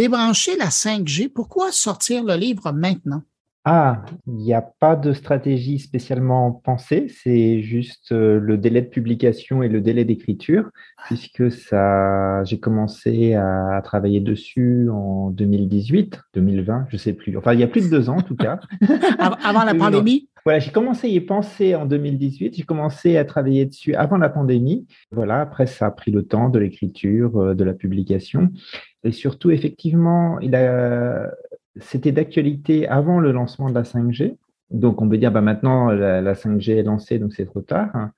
débrancher la 5G, pourquoi sortir le livre maintenant? Ah, il n'y a pas de stratégie spécialement pensée, c'est juste euh, le délai de publication et le délai d'écriture, puisque ça, j'ai commencé à travailler dessus en 2018, 2020, je sais plus. Enfin, il y a plus de deux ans en tout cas. avant la pandémie? Voilà, j'ai commencé à y penser en 2018, j'ai commencé à travailler dessus avant la pandémie. Voilà, après ça a pris le temps de l'écriture, euh, de la publication. Et surtout, effectivement, c'était d'actualité avant le lancement de la 5G. Donc, on peut dire, bah, maintenant, la, 5G est lancée, donc c'est trop tard.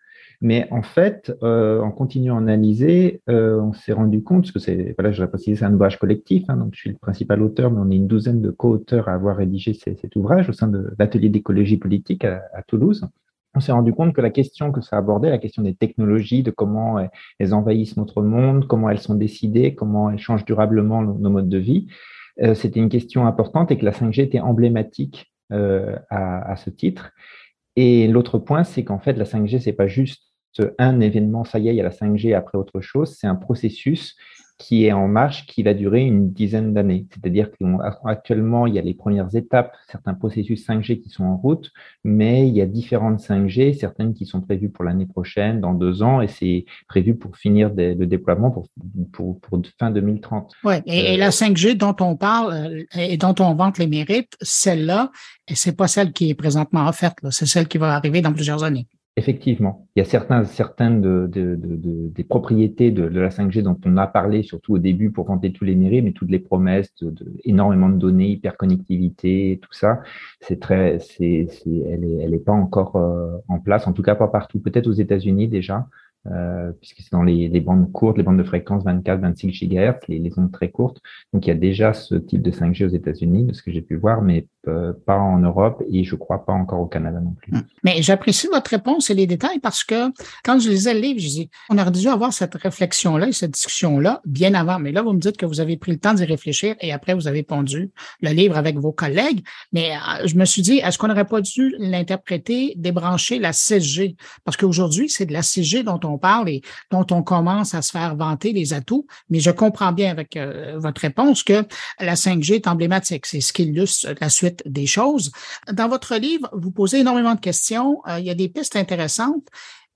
Mais en fait, euh, en continuant à analyser, euh, on s'est rendu compte, parce que c'est, je c'est un ouvrage collectif, hein, donc je suis le principal auteur, mais on est une douzaine de co-auteurs à avoir rédigé cet ouvrage au sein de l'atelier d'écologie politique à, Toulouse. On s'est rendu compte que la question que ça abordait, la question des technologies, de comment elles envahissent notre monde, comment elles sont décidées, comment elles changent durablement nos modes de vie, euh, c'était une question importante et que la 5G était emblématique euh, à, ce titre. Et l'autre point, c'est qu'en fait, la 5G, c'est pas juste un événement, ça y est, il y a la 5G après autre chose, c'est un processus qui est en marche, qui va durer une dizaine d'années. C'est-à-dire qu'actuellement, il y a les premières étapes, certains processus 5G qui sont en route, mais il y a différentes 5G, certaines qui sont prévues pour l'année prochaine, dans deux ans, et c'est prévu pour finir le déploiement pour, pour, pour fin 2030. Oui, et, la 5G dont on parle euh, et dont on vante les mérites, celle-là, et c'est pas celle qui est présentement offerte, c'est celle qui va arriver dans plusieurs années. Effectivement, il y a certains, certaines de, de, de, des propriétés de, la 5G dont on a parlé surtout au début pour vanter tous les mérites, mais toutes les promesses énormément de données, hyperconnectivité, tout ça, c'est très, c'est, elle est, elle est pas encore euh, en place, en tout cas pas partout. Peut-être aux États-Unis déjà, euh, puisque c'est dans les, bandes courtes, les bandes de fréquence 24, 26 GHz, les, les, ondes très courtes. Donc il y a déjà ce type de 5G aux États-Unis, de ce que j'ai pu voir, mais pas en Europe et je crois pas encore au Canada non plus. Hum. Mais j'apprécie votre réponse et les détails parce que quand je lisais le livre, je dis, on aurait dû avoir cette réflexion-là et cette discussion-là bien avant. Mais là, vous me dites que vous avez pris le temps d'y réfléchir et après, vous avez pondu le livre avec vos collègues. Mais euh, je me suis dit, est-ce qu'on n'aurait pas dû l'interpréter, débrancher la 6G? Parce qu'aujourd'hui, c'est de la 6G dont on parle et dont on commence à se faire vanter les atouts. Mais je comprends bien avec euh, votre réponse que la 5G est emblématique. C'est ce qui illustre la suite des choses. Dans votre livre, vous posez énormément de questions. Euh, il y a des pistes intéressantes.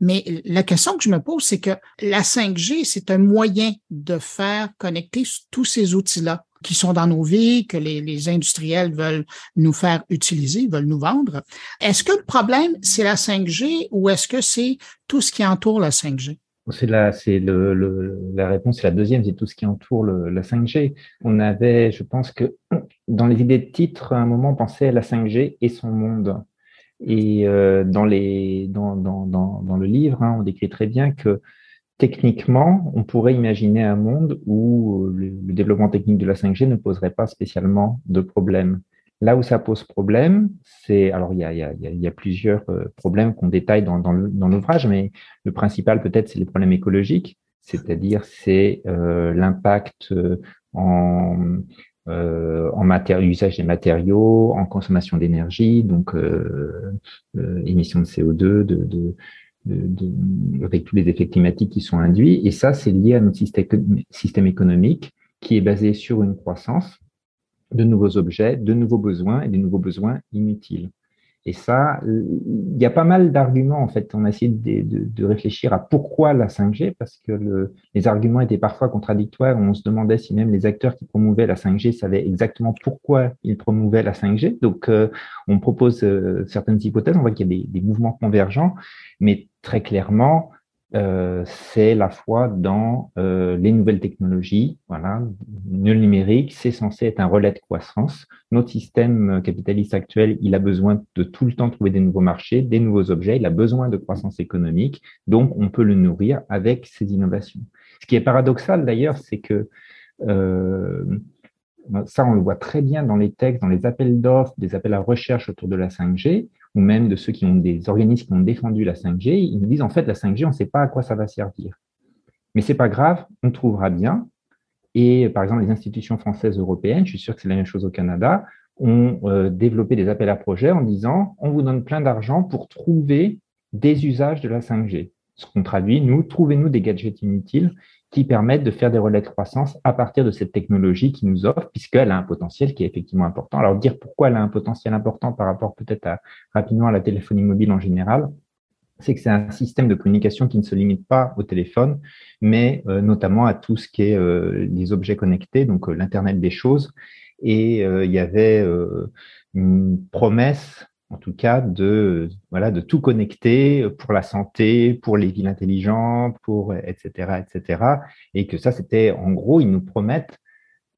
Mais la question que je me pose, c'est que la 5G, c'est un moyen de faire connecter tous ces outils-là qui sont dans nos vies, que les, les, industriels veulent nous faire utiliser, veulent nous vendre. Est-ce que le problème, c'est la 5G ou est-ce que c'est tout ce qui entoure la 5G? C'est la, c'est la réponse, c'est la deuxième, c'est tout ce qui entoure le, la 5G. On avait, je pense que dans les idées de titre, à un moment, on pensait à la 5G et son monde. Et euh, dans le livre, hein, on décrit très bien que techniquement, on pourrait imaginer un monde où le, le développement technique de la 5G ne poserait pas spécialement de problème. Là où ça pose problème, c'est alors il y a, il plusieurs euh, problèmes qu'on détaille dans, dans l'ouvrage, mais le principal peut-être c'est les problèmes écologiques, c'est-à-dire c'est euh, l'impact euh, en euh, en usage des matériaux, en consommation d'énergie, donc émissions de CO2, de, avec tous les effets climatiques qui sont induits. Et ça, c'est lié à notre système économique qui est basé sur une croissance de nouveaux objets, de nouveaux besoins et des nouveaux besoins inutiles. Et ça, il y a pas mal d'arguments, en fait. On a essayé de, réfléchir à pourquoi la 5G, parce que le, les arguments étaient parfois contradictoires. On se demandait si même les acteurs qui promouvaient la 5G savaient exactement pourquoi ils promouvaient la 5G. Donc, euh, on propose euh, certaines hypothèses. On voit qu'il y a des, mouvements convergents, mais très clairement, euh, c'est la foi dans euh, les nouvelles technologies. Voilà, le numérique, c'est censé être un relais de croissance. Notre système capitaliste actuel, il a besoin de tout le temps trouver des nouveaux marchés, des nouveaux objets. Il a besoin de croissance économique, donc on peut le nourrir avec ces innovations. Ce qui est paradoxal d'ailleurs, c'est que euh, ça, on le voit très bien dans les textes, dans les appels d'offres, des appels à recherche autour de la 5G, ou même de ceux qui ont des organismes qui ont défendu la 5G. Ils nous disent, en fait, la 5G, on ne sait pas à quoi ça va servir. Mais c'est pas grave, on trouvera bien. Et par exemple, les institutions françaises européennes, je suis sûr que c'est la même chose au Canada, ont euh, développé des appels à projets en disant, on vous donne plein d'argent pour trouver des usages de la 5G. Ce qu'on traduit, nous, trouvez-nous des gadgets inutiles qui permettent de faire des relais de croissance à partir de cette technologie qui nous offre, puisqu'elle a un potentiel qui est effectivement important. Alors, dire pourquoi elle a un potentiel important par rapport peut-être à, rapidement à la téléphonie mobile en général, c'est que c'est un système de communication qui ne se limite pas au téléphone, mais euh, notamment à tout ce qui est euh, les objets connectés, donc euh, l'Internet des choses. Et il y avait une promesse en tout cas de voilà de tout connecter pour la santé, pour les villes intelligentes, pour etc etc. Et que ça c'était en gros ils nous promettent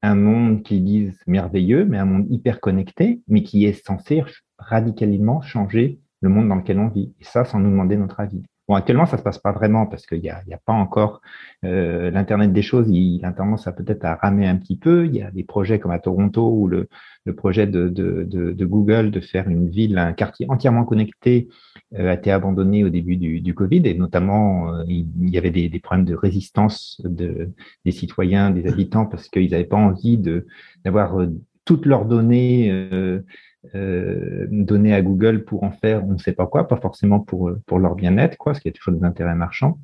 un monde qu'ils disent merveilleux, mais un monde hyper connecté, mais qui est censé radicalement changer le monde dans lequel on vit. Et ça sans nous demander notre avis. Bon, actuellement, ça se passe pas vraiment parce qu'il n'y a, y a pas encore euh, l'internet des choses. Il, a tendance à peut-être à ramer un petit peu. Il y a des projets comme à Toronto ou le, le projet de, de, de, de, Google de faire une ville, un quartier entièrement connecté euh, a été abandonné au début du, du Covid et notamment euh, il, y avait des, des, problèmes de résistance de, des citoyens, des habitants parce qu'ils n'avaient pas envie d'avoir euh, toutes leurs données euh, euh, à Google pour en faire on ne sait pas quoi, pas forcément pour, pour leur bien-être, quoi, parce qu'il y toujours des intérêts marchands.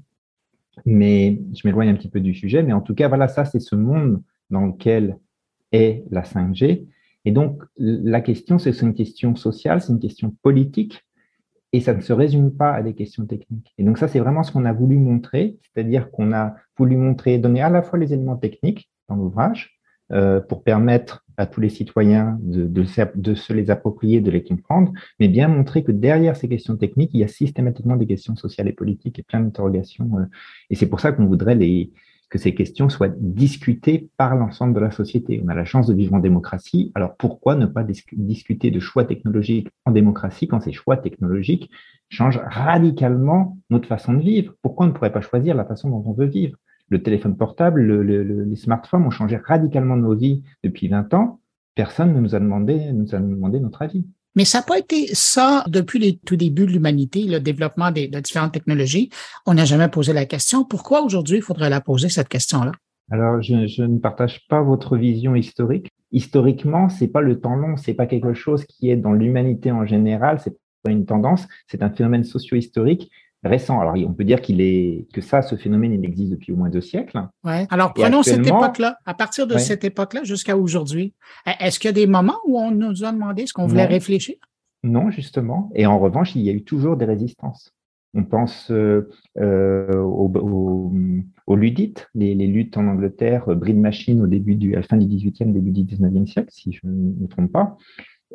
Mais je m'éloigne un petit peu du sujet, mais en tout cas, voilà, ça, c'est ce monde dans lequel est la 5G. Et donc, la question, c'est une question sociale, c'est une question politique, et ça ne se résume pas à des questions techniques. Et donc, ça, c'est vraiment ce qu'on a voulu montrer, c'est-à-dire qu'on a voulu montrer, donner à la fois les éléments techniques dans l'ouvrage, euh, pour permettre à tous les citoyens de, se les approprier, de les comprendre, mais bien montrer que derrière ces questions techniques, il y a systématiquement des questions sociales et politiques et plein d'interrogations. Euh, et c'est pour ça qu'on voudrait que ces questions soient discutées par l'ensemble de la société. On a la chance de vivre en démocratie, alors pourquoi ne pas discuter de choix technologiques en démocratie quand ces choix technologiques changent radicalement notre façon de vivre? Pourquoi on ne pourrait pas choisir la façon dont on veut vivre? Le téléphone portable, le, les smartphones ont changé radicalement nos vies depuis 20 ans. Personne ne nous a demandé, nous a demandé notre avis. Mais ça n'a pas été ça depuis les tout débuts de l'humanité, le développement des, de différentes technologies. On n'a jamais posé la question. Pourquoi aujourd'hui il faudrait la poser, cette question-là? Alors, je, je, ne partage pas votre vision historique. Historiquement, c'est pas le temps long, c'est pas quelque chose qui est dans l'humanité en général, c'est pas une tendance, c'est un phénomène socio-historique récent. Alors, on peut dire qu'il est que ça, ce phénomène, il existe depuis au moins deux siècles. Ouais. Alors, prenons cette époque-là. À partir de cette époque-là jusqu'à aujourd'hui, e, est-ce qu'il y a des moments où on nous a demandé ce qu'on voulait réfléchir? Non, justement. Et en revanche, il y a eu toujours des résistances. On pense euh, euh aux, aux, ludites, les, les, luttes en Angleterre, euh, Breed Machine au début du, à la fin du 18e, début du 19e siècle, si je ne me trompe pas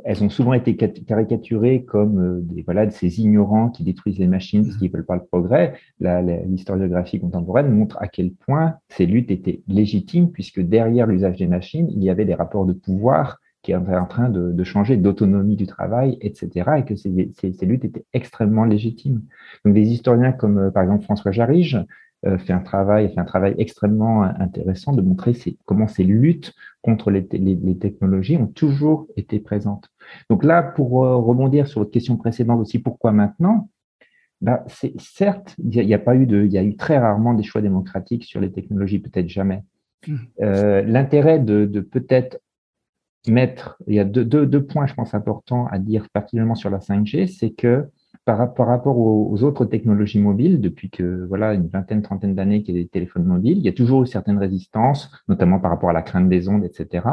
elles ont souvent été caricaturées comme euh, des, voilà, de ces ignorants qui détruisent les machines parce mmh. qu'ils veulent pas le progrès. L'historiographie contemporaine montre à quel point ces luttes étaient légitimes puisque derrière l'usage des machines, il y avait des rapports de pouvoir qui étaient en train de, de changer d'autonomie du travail, etc. et que ces, ces, ces, luttes étaient extrêmement légitimes. Donc des historiens comme euh, par exemple François Jarige euh, fait un travail, fait un travail extrêmement intéressant de montrer comment ces luttes contre les, les, technologies ont toujours été présentes. Donc là, pour euh, rebondir sur votre question précédente aussi, pourquoi maintenant? Bah, c'est certes, il n'y a, pas eu de, il y a eu très rarement des choix démocratiques sur les technologies, peut-être jamais. Mmh. Euh, L'intérêt de, de peut-être mettre, il y a deux, deux, deux, points, je pense, importants à dire, particulièrement sur la 5G, c'est que par, rapport aux, autres technologies mobiles, depuis que voilà une vingtaine, trentaine d'années qu'il y a des téléphones mobiles, il y a toujours eu certaines résistances, notamment par rapport à la crainte des ondes, etc.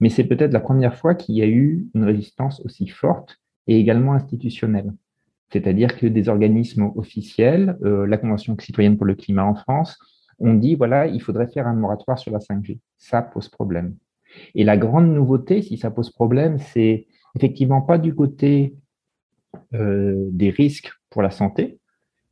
Mais c'est peut-être la première fois qu'il y a eu une résistance aussi forte et également institutionnelle. C'est-à-dire que des organismes officiels, euh, la Convention citoyenne pour le climat en France, ont dit, voilà, il faudrait faire un moratoire sur la 5G. Ça pose problème. Et la grande nouveauté, si ça pose problème, c'est effectivement pas du côté euh, des risques pour la santé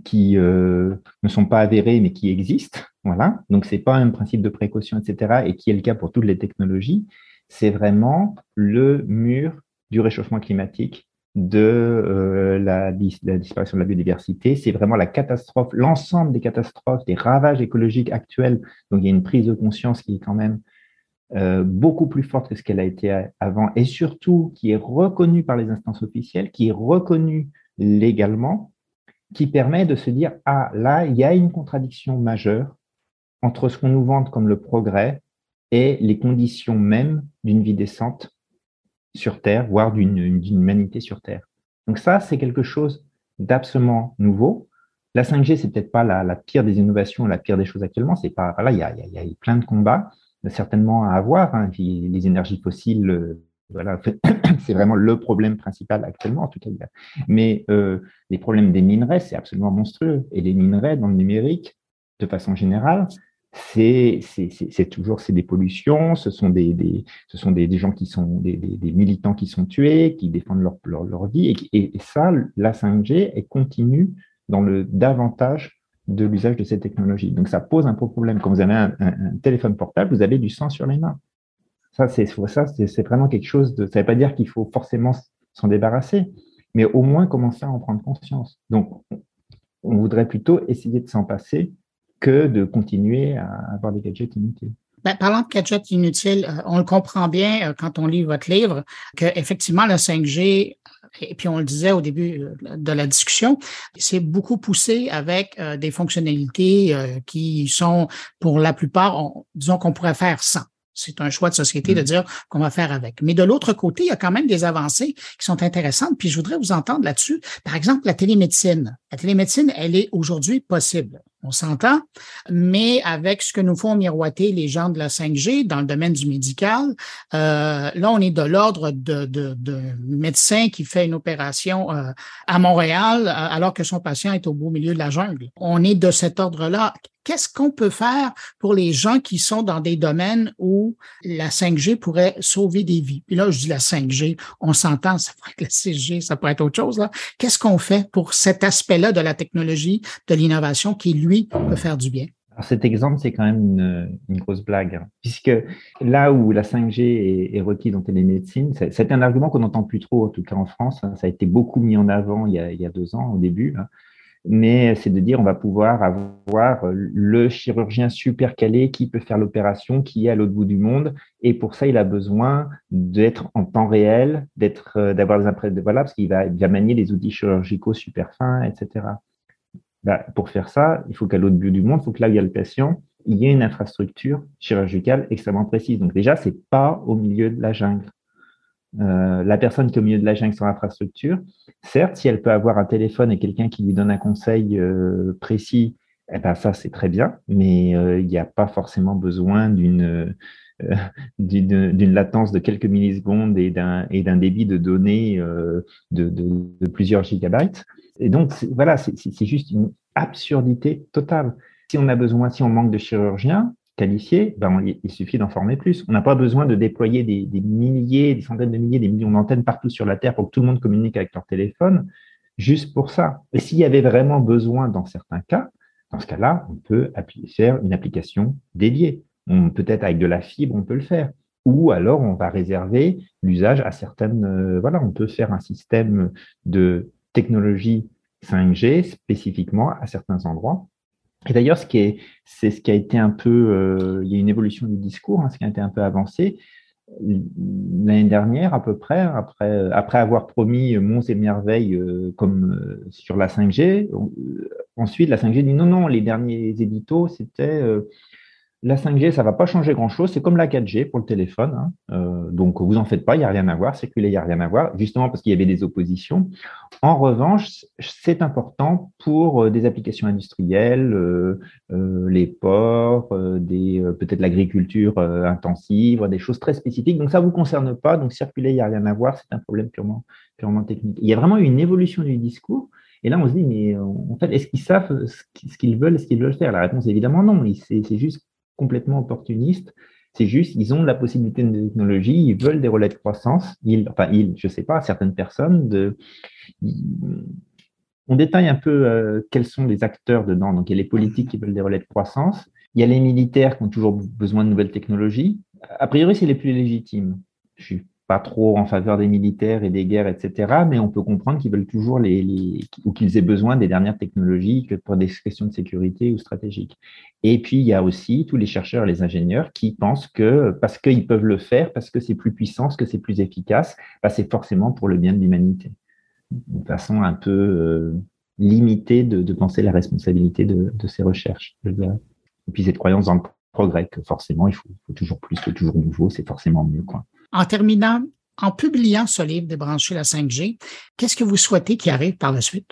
qui euh, ne sont pas avérés mais qui existent. Voilà. Donc c'est pas un principe de précaution, etc. Et qui est le cas pour toutes les technologies. C'est vraiment le mur du réchauffement climatique, de euh, la, la, disparition de la biodiversité. C'est vraiment la catastrophe, l'ensemble des catastrophes, des ravages écologiques actuels. Donc il y a une prise de conscience qui est quand même euh, beaucoup plus forte que ce qu'elle a été avant et surtout qui est reconnue par les instances officielles, qui est reconnue légalement, qui permet de se dire, ah là, il y a une contradiction majeure entre ce qu'on nous vante comme le progrès et les conditions mêmes d'une vie décente sur Terre, voire d'une humanité sur Terre. Donc ça, c'est quelque chose d'absolument nouveau. La 5G, c'est peut-être pas la, pire des innovations, la pire des choses actuellement. C'est pas, voilà, il y a, y, a, plein de combats certainement à avoir. Hein. les énergies fossiles, euh, voilà, c'est vraiment le problème principal actuellement, en tout cas. Mais euh, les problèmes des minerais, c'est absolument monstrueux. Et les minerais dans le numérique, de façon générale, c'est toujours c'est des pollutions, ce sont des, ce sont des, gens qui sont des, militants qui sont tués, qui défendent leur, leur, vie et, et, ça la 5G est continue dans le davantage de l'usage de ces technologies. Donc ça pose un problème. Quand vous avez un, téléphone portable, vous avez du sang sur les mains. Ça c'est ça c'est vraiment quelque chose de. Ça ne veut pas dire qu'il faut forcément s'en débarrasser, mais au moins commencer à en prendre conscience. Donc on voudrait plutôt essayer de s'en passer que de continuer à avoir des gadgets inutiles. Ben, parlant de gadgets inutiles, euh, on le comprend bien euh, quand on lit votre livre que effectivement la 5G et puis on le disait au début euh, de la discussion, c'est beaucoup poussé avec des fonctionnalités qui sont pour la plupart, disons qu'on pourrait faire sans. C'est un choix de société de mm. dire qu'on va faire avec. Mais de l'autre côté, il y a quand même des avancées qui sont intéressantes. Puis je voudrais vous entendre là-dessus. Par exemple, la télémédecine. La télémédecine, elle est aujourd'hui possible on s'entend, mais avec ce que nous font miroiter les gens de la 5G dans le domaine du médical, euh, là, on est de l'ordre de, de, de, médecin qui fait une opération euh, à Montréal euh, alors que son patient est au beau milieu de la jungle. On est de cet ordre-là. Qu'est-ce qu'on peut faire pour les gens qui sont dans des domaines où la 5G pourrait sauver des vies? Puis là, je dis la 5G, on s'entend, ça pourrait être la 6G, ça pourrait être autre chose. Qu'est-ce qu'on fait pour cet aspect-là de la technologie, de l'innovation qui, lui, peut faire du bien? Cet exemple, c'est quand même une, grosse blague, hein, puisque là où la 5G est, est requise dans télémédecine, c'est un argument qu'on n'entend plus trop, en tout cas en France. Hein. ça a été beaucoup mis en avant il y a, il deux ans, au début. Hein mais c'est de dire on va pouvoir avoir le chirurgien super calé qui peut faire l'opération, qui est à l'autre bout du monde, et pour ça il a besoin d'être en temps réel, d'être, euh, d'avoir des impressions, voilà, parce qu'il va, va manier des outils chirurgicaux super fins, etc. Bah, pour faire ça, il faut qu'à l'autre bout du monde, il faut que là où il y a le patient, il y ait une infrastructure chirurgicale extrêmement précise. Donc déjà, c'est pas au milieu de la jungle. Euh, la personne qui est au milieu de la jungle sans infrastructure, certes, si elle peut avoir un téléphone et quelqu'un qui lui donne un conseil euh, précis, eh ben ça c'est très bien, mais euh, il n'y a pas forcément besoin d'une d'une latence de quelques millisecondes et d'un débit de données de, de, de, plusieurs gigabytes. Et donc voilà, c'est juste une absurdité totale. Si on a besoin, si on manque de chirurgiens, qualifié, ben il suffit d'en former plus. On n'a pas besoin de déployer des, milliers, des centaines de milliers, des millions d'antennes partout sur la Terre pour que tout le monde communique avec leur téléphone, juste pour ça. Et s'il y avait vraiment besoin dans certains cas, dans ce cas-là, on peut faire une application dédiée. Peut-être avec de la fibre, on peut le faire. Ou alors, on va réserver l'usage à certaines. Euh, voilà, on peut faire un système de technologie 5G spécifiquement à certains endroits et d'ailleurs, ce qui est, c'est ce qui a été un peu, euh, il y a une évolution du discours, hein, ce qui a été un peu avancé l'année dernière à peu près, après, après avoir promis monts et merveilles euh, comme sur la 5G. ensuite, la 5G dit non, non, les derniers éditos, c'était la 5G, ça va pas changer grand-chose. C'est comme la 4G pour le téléphone. Hein. Euh, donc, vous en faites pas, il n'y a rien à voir. Circuler, il n'y a rien à voir, justement parce qu'il y avait des oppositions. En revanche, c'est important pour euh, des applications industrielles, euh, les ports, des peut-être l'agriculture intensive, des choses très spécifiques. Donc, ça vous concerne pas. Donc, circuler, il n'y a rien à voir. C'est un problème purement, purement technique. Il y a vraiment une évolution du discours. Et là, on se dit, mais en fait, est-ce qu'ils savent ce qu'ils veulent, ce qu'ils veulent faire? La réponse évidemment non. C'est juste complètement opportunistes. C'est juste, ils ont la possibilité de technologie, ils veulent des relais de croissance. Ils, enfin, ils, je sais pas, certaines personnes, de, on détaille un peu euh, quels sont les acteurs dedans. Donc, il y a les politiques qui veulent des relais de croissance. Il y a les militaires qui ont toujours besoin de nouvelles technologies. A priori, c'est les plus légitimes. Je suis pas trop en faveur des militaires et des guerres, etc. Mais on peut comprendre qu'ils veulent toujours les, ou qu'ils aient besoin des dernières technologies pour des questions de sécurité ou stratégiques. Et puis il y a aussi tous les chercheurs les ingénieurs qui pensent que parce qu'ils peuvent le faire, parce que c'est plus puissant, parce que c'est plus efficace, bah, c'est forcément pour le bien de l'humanité. Une façon un peu euh, limitée de, penser la responsabilité de, ces recherches. Et puis cette croyance dans le progrès que forcément il faut, faut toujours plus, que toujours nouveau, c'est forcément mieux quoi. En terminant, en publiant ce livre Débrancher la 5G, qu'est-ce que vous souhaitez qui arrive par la suite?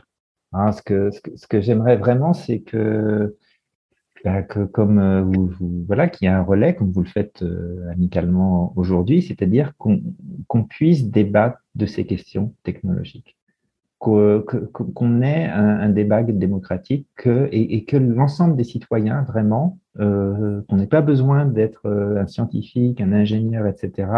Ah, ce que, j'aimerais vraiment, c'est que, bah, que comme euh, vous, voilà, qu'il y ait un relais, comme vous le faites euh, amicalement aujourd'hui, c'est-à-dire qu'on puisse débattre de ces questions technologiques, qu'on ait un, débat démocratique que, et, que l'ensemble des citoyens, vraiment, euh, qu'on n'ait pas besoin d'être un scientifique, un ingénieur, etc.,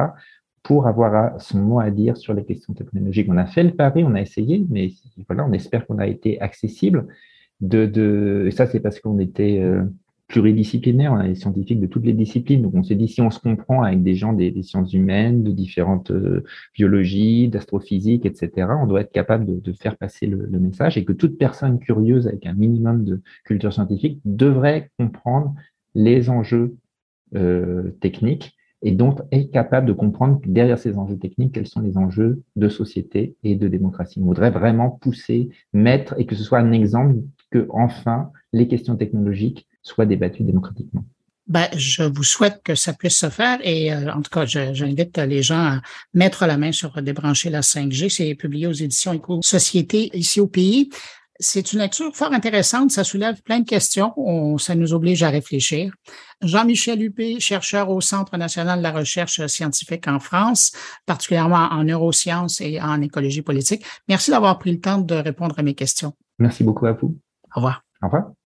pour avoir son mot à dire sur les questions technologiques. On a fait le pari, on a essayé, mais voilà, on espère qu'on a été accessible. De, et ça, c'est parce qu'on était euh, pluridisciplinaire, on a des scientifiques de toutes les disciplines. Donc, on s'est dit, si on se comprend avec des gens des, sciences humaines, de différentes euh, biologies, d'astrophysique, etc., on doit être capable de, faire passer le, message et que toute personne curieuse avec un minimum de culture scientifique devrait comprendre les enjeux euh, techniques et donc être capable de comprendre derrière ces enjeux techniques, quels sont les enjeux de société et de démocratie. On voudrait vraiment pousser, mettre, et que ce soit un exemple que, enfin, les questions technologiques soient débattues démocratiquement. Ben, je vous souhaite que ça puisse se faire et euh, en tout cas, j'invite les gens à mettre la main sur débrancher la 5G. C'est publié aux éditions Éco-Société ici au pays c'est une lecture fort intéressante. Ça soulève plein de questions. ça nous oblige à réfléchir. Jean-Michel Huppé, chercheur au Centre national de la recherche scientifique en France, particulièrement en neurosciences et en écologie politique. Merci d'avoir pris le temps de répondre à mes questions. Merci beaucoup à vous. Au revoir. Au revoir.